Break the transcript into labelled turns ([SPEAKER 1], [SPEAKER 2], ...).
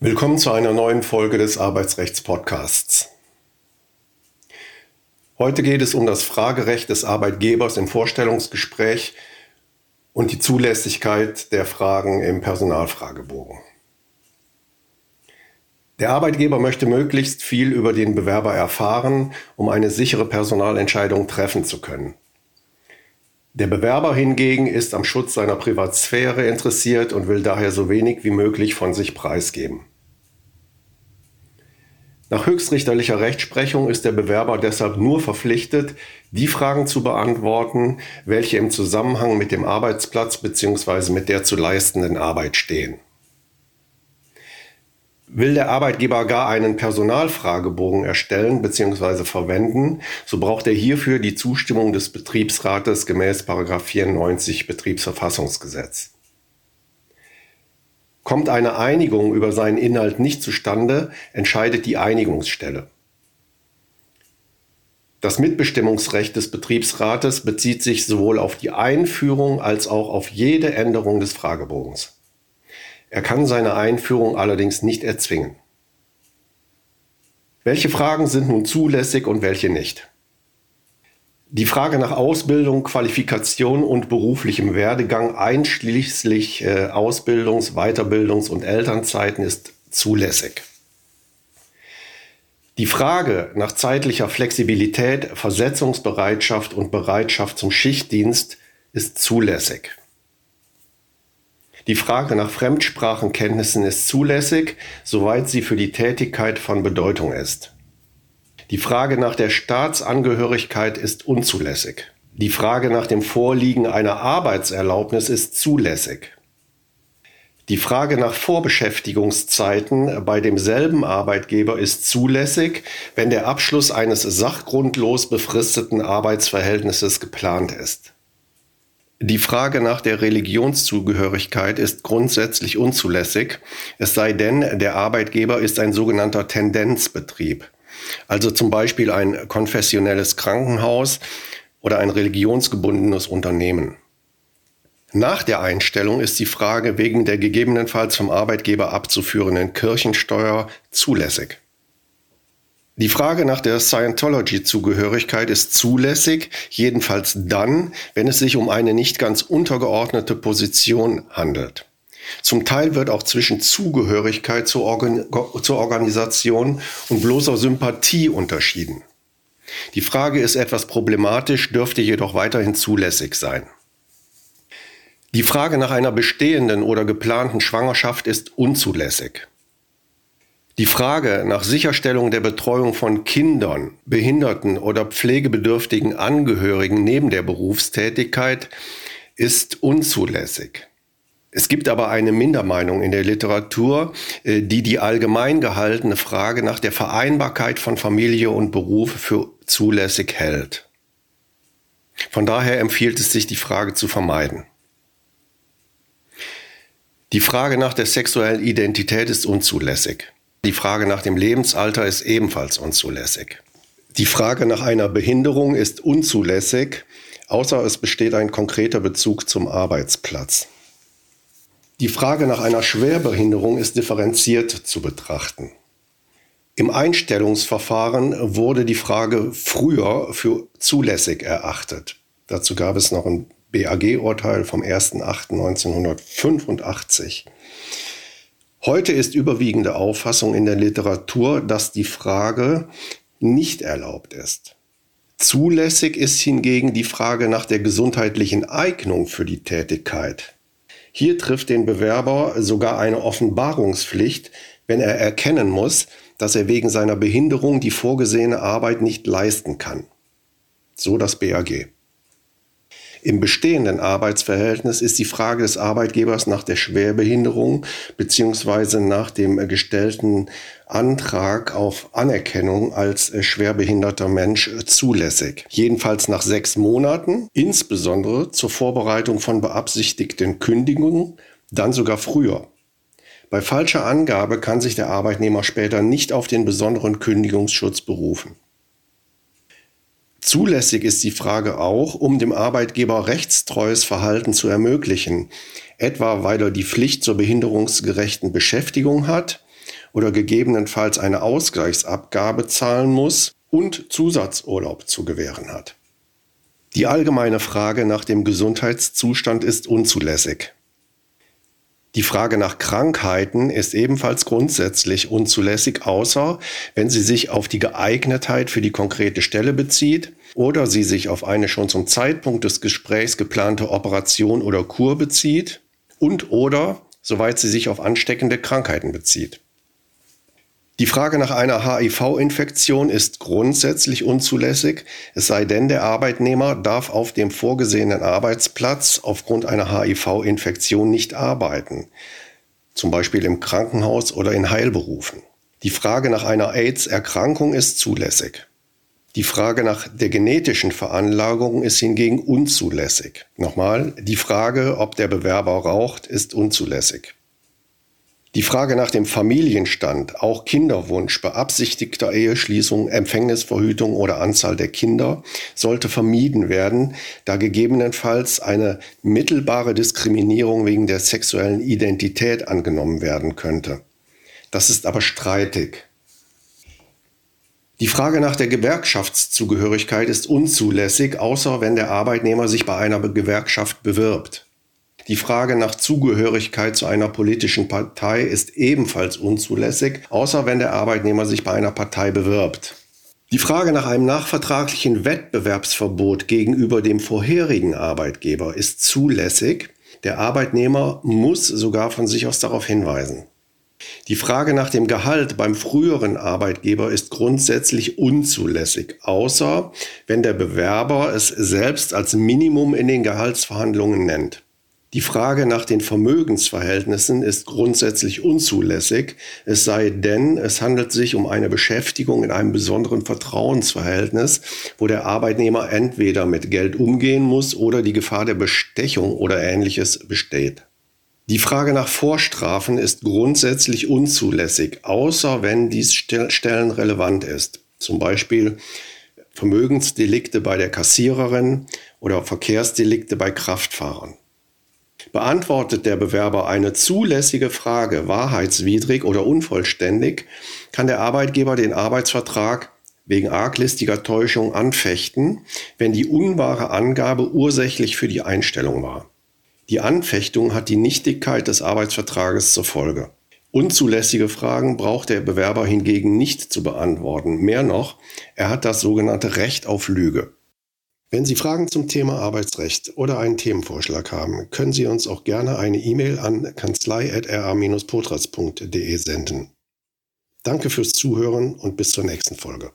[SPEAKER 1] Willkommen zu einer neuen Folge des Arbeitsrechts-Podcasts. Heute geht es um das Fragerecht des Arbeitgebers im Vorstellungsgespräch und die Zulässigkeit der Fragen im Personalfragebogen. Der Arbeitgeber möchte möglichst viel über den Bewerber erfahren, um eine sichere Personalentscheidung treffen zu können. Der Bewerber hingegen ist am Schutz seiner Privatsphäre interessiert und will daher so wenig wie möglich von sich preisgeben. Nach höchstrichterlicher Rechtsprechung ist der Bewerber deshalb nur verpflichtet, die Fragen zu beantworten, welche im Zusammenhang mit dem Arbeitsplatz bzw. mit der zu leistenden Arbeit stehen. Will der Arbeitgeber gar einen Personalfragebogen erstellen bzw. verwenden, so braucht er hierfür die Zustimmung des Betriebsrates gemäß 94 Betriebsverfassungsgesetz. Kommt eine Einigung über seinen Inhalt nicht zustande, entscheidet die Einigungsstelle. Das Mitbestimmungsrecht des Betriebsrates bezieht sich sowohl auf die Einführung als auch auf jede Änderung des Fragebogens. Er kann seine Einführung allerdings nicht erzwingen. Welche Fragen sind nun zulässig und welche nicht? Die Frage nach Ausbildung, Qualifikation und beruflichem Werdegang einschließlich äh, Ausbildungs-, Weiterbildungs- und Elternzeiten ist zulässig. Die Frage nach zeitlicher Flexibilität, Versetzungsbereitschaft und Bereitschaft zum Schichtdienst ist zulässig. Die Frage nach Fremdsprachenkenntnissen ist zulässig, soweit sie für die Tätigkeit von Bedeutung ist. Die Frage nach der Staatsangehörigkeit ist unzulässig. Die Frage nach dem Vorliegen einer Arbeitserlaubnis ist zulässig. Die Frage nach Vorbeschäftigungszeiten bei demselben Arbeitgeber ist zulässig, wenn der Abschluss eines sachgrundlos befristeten Arbeitsverhältnisses geplant ist. Die Frage nach der Religionszugehörigkeit ist grundsätzlich unzulässig, es sei denn, der Arbeitgeber ist ein sogenannter Tendenzbetrieb, also zum Beispiel ein konfessionelles Krankenhaus oder ein religionsgebundenes Unternehmen. Nach der Einstellung ist die Frage wegen der gegebenenfalls vom Arbeitgeber abzuführenden Kirchensteuer zulässig. Die Frage nach der Scientology-Zugehörigkeit ist zulässig, jedenfalls dann, wenn es sich um eine nicht ganz untergeordnete Position handelt. Zum Teil wird auch zwischen Zugehörigkeit zur, Organ zur Organisation und bloßer Sympathie unterschieden. Die Frage ist etwas problematisch, dürfte jedoch weiterhin zulässig sein. Die Frage nach einer bestehenden oder geplanten Schwangerschaft ist unzulässig. Die Frage nach Sicherstellung der Betreuung von Kindern, Behinderten oder pflegebedürftigen Angehörigen neben der Berufstätigkeit ist unzulässig. Es gibt aber eine Mindermeinung in der Literatur, äh, die die allgemein gehaltene Frage nach der Vereinbarkeit von Familie und Beruf für zulässig hält. Von daher empfiehlt es sich, die Frage zu vermeiden. Die Frage nach der sexuellen Identität ist unzulässig. Die Frage nach dem Lebensalter ist ebenfalls unzulässig. Die Frage nach einer Behinderung ist unzulässig, außer es besteht ein konkreter Bezug zum Arbeitsplatz. Die Frage nach einer Schwerbehinderung ist differenziert zu betrachten. Im Einstellungsverfahren wurde die Frage früher für zulässig erachtet. Dazu gab es noch ein BAG-Urteil vom 1.8.1985. Heute ist überwiegende Auffassung in der Literatur, dass die Frage nicht erlaubt ist. Zulässig ist hingegen die Frage nach der gesundheitlichen Eignung für die Tätigkeit. Hier trifft den Bewerber sogar eine Offenbarungspflicht, wenn er erkennen muss, dass er wegen seiner Behinderung die vorgesehene Arbeit nicht leisten kann. So das BAG. Im bestehenden Arbeitsverhältnis ist die Frage des Arbeitgebers nach der Schwerbehinderung beziehungsweise nach dem gestellten Antrag auf Anerkennung als schwerbehinderter Mensch zulässig. Jedenfalls nach sechs Monaten, insbesondere zur Vorbereitung von beabsichtigten Kündigungen, dann sogar früher. Bei falscher Angabe kann sich der Arbeitnehmer später nicht auf den besonderen Kündigungsschutz berufen. Zulässig ist die Frage auch, um dem Arbeitgeber rechtstreues Verhalten zu ermöglichen, etwa weil er die Pflicht zur behinderungsgerechten Beschäftigung hat oder gegebenenfalls eine Ausgleichsabgabe zahlen muss und Zusatzurlaub zu gewähren hat. Die allgemeine Frage nach dem Gesundheitszustand ist unzulässig. Die Frage nach Krankheiten ist ebenfalls grundsätzlich unzulässig, außer wenn sie sich auf die Geeignetheit für die konkrete Stelle bezieht oder sie sich auf eine schon zum Zeitpunkt des Gesprächs geplante Operation oder Kur bezieht und oder soweit sie sich auf ansteckende Krankheiten bezieht. Die Frage nach einer HIV-Infektion ist grundsätzlich unzulässig, es sei denn, der Arbeitnehmer darf auf dem vorgesehenen Arbeitsplatz aufgrund einer HIV-Infektion nicht arbeiten, zum Beispiel im Krankenhaus oder in Heilberufen. Die Frage nach einer AIDS-Erkrankung ist zulässig. Die Frage nach der genetischen Veranlagung ist hingegen unzulässig. Nochmal, die Frage, ob der Bewerber raucht, ist unzulässig. Die Frage nach dem Familienstand, auch Kinderwunsch, beabsichtigter Eheschließung, Empfängnisverhütung oder Anzahl der Kinder sollte vermieden werden, da gegebenenfalls eine mittelbare Diskriminierung wegen der sexuellen Identität angenommen werden könnte. Das ist aber streitig. Die Frage nach der Gewerkschaftszugehörigkeit ist unzulässig, außer wenn der Arbeitnehmer sich bei einer Gewerkschaft bewirbt. Die Frage nach Zugehörigkeit zu einer politischen Partei ist ebenfalls unzulässig, außer wenn der Arbeitnehmer sich bei einer Partei bewirbt. Die Frage nach einem nachvertraglichen Wettbewerbsverbot gegenüber dem vorherigen Arbeitgeber ist zulässig. Der Arbeitnehmer muss sogar von sich aus darauf hinweisen. Die Frage nach dem Gehalt beim früheren Arbeitgeber ist grundsätzlich unzulässig, außer wenn der Bewerber es selbst als Minimum in den Gehaltsverhandlungen nennt. Die Frage nach den Vermögensverhältnissen ist grundsätzlich unzulässig, es sei denn, es handelt sich um eine Beschäftigung in einem besonderen Vertrauensverhältnis, wo der Arbeitnehmer entweder mit Geld umgehen muss oder die Gefahr der Bestechung oder ähnliches besteht. Die Frage nach Vorstrafen ist grundsätzlich unzulässig, außer wenn dies stellenrelevant ist. Zum Beispiel Vermögensdelikte bei der Kassiererin oder Verkehrsdelikte bei Kraftfahrern. Beantwortet der Bewerber eine zulässige Frage wahrheitswidrig oder unvollständig, kann der Arbeitgeber den Arbeitsvertrag wegen arglistiger Täuschung anfechten, wenn die unwahre Angabe ursächlich für die Einstellung war. Die Anfechtung hat die Nichtigkeit des Arbeitsvertrages zur Folge. Unzulässige Fragen braucht der Bewerber hingegen nicht zu beantworten. Mehr noch, er hat das sogenannte Recht auf Lüge. Wenn Sie Fragen zum Thema Arbeitsrecht oder einen Themenvorschlag haben, können Sie uns auch gerne eine E-Mail an kanzlei.ra-potras.de senden. Danke fürs Zuhören und bis zur nächsten Folge.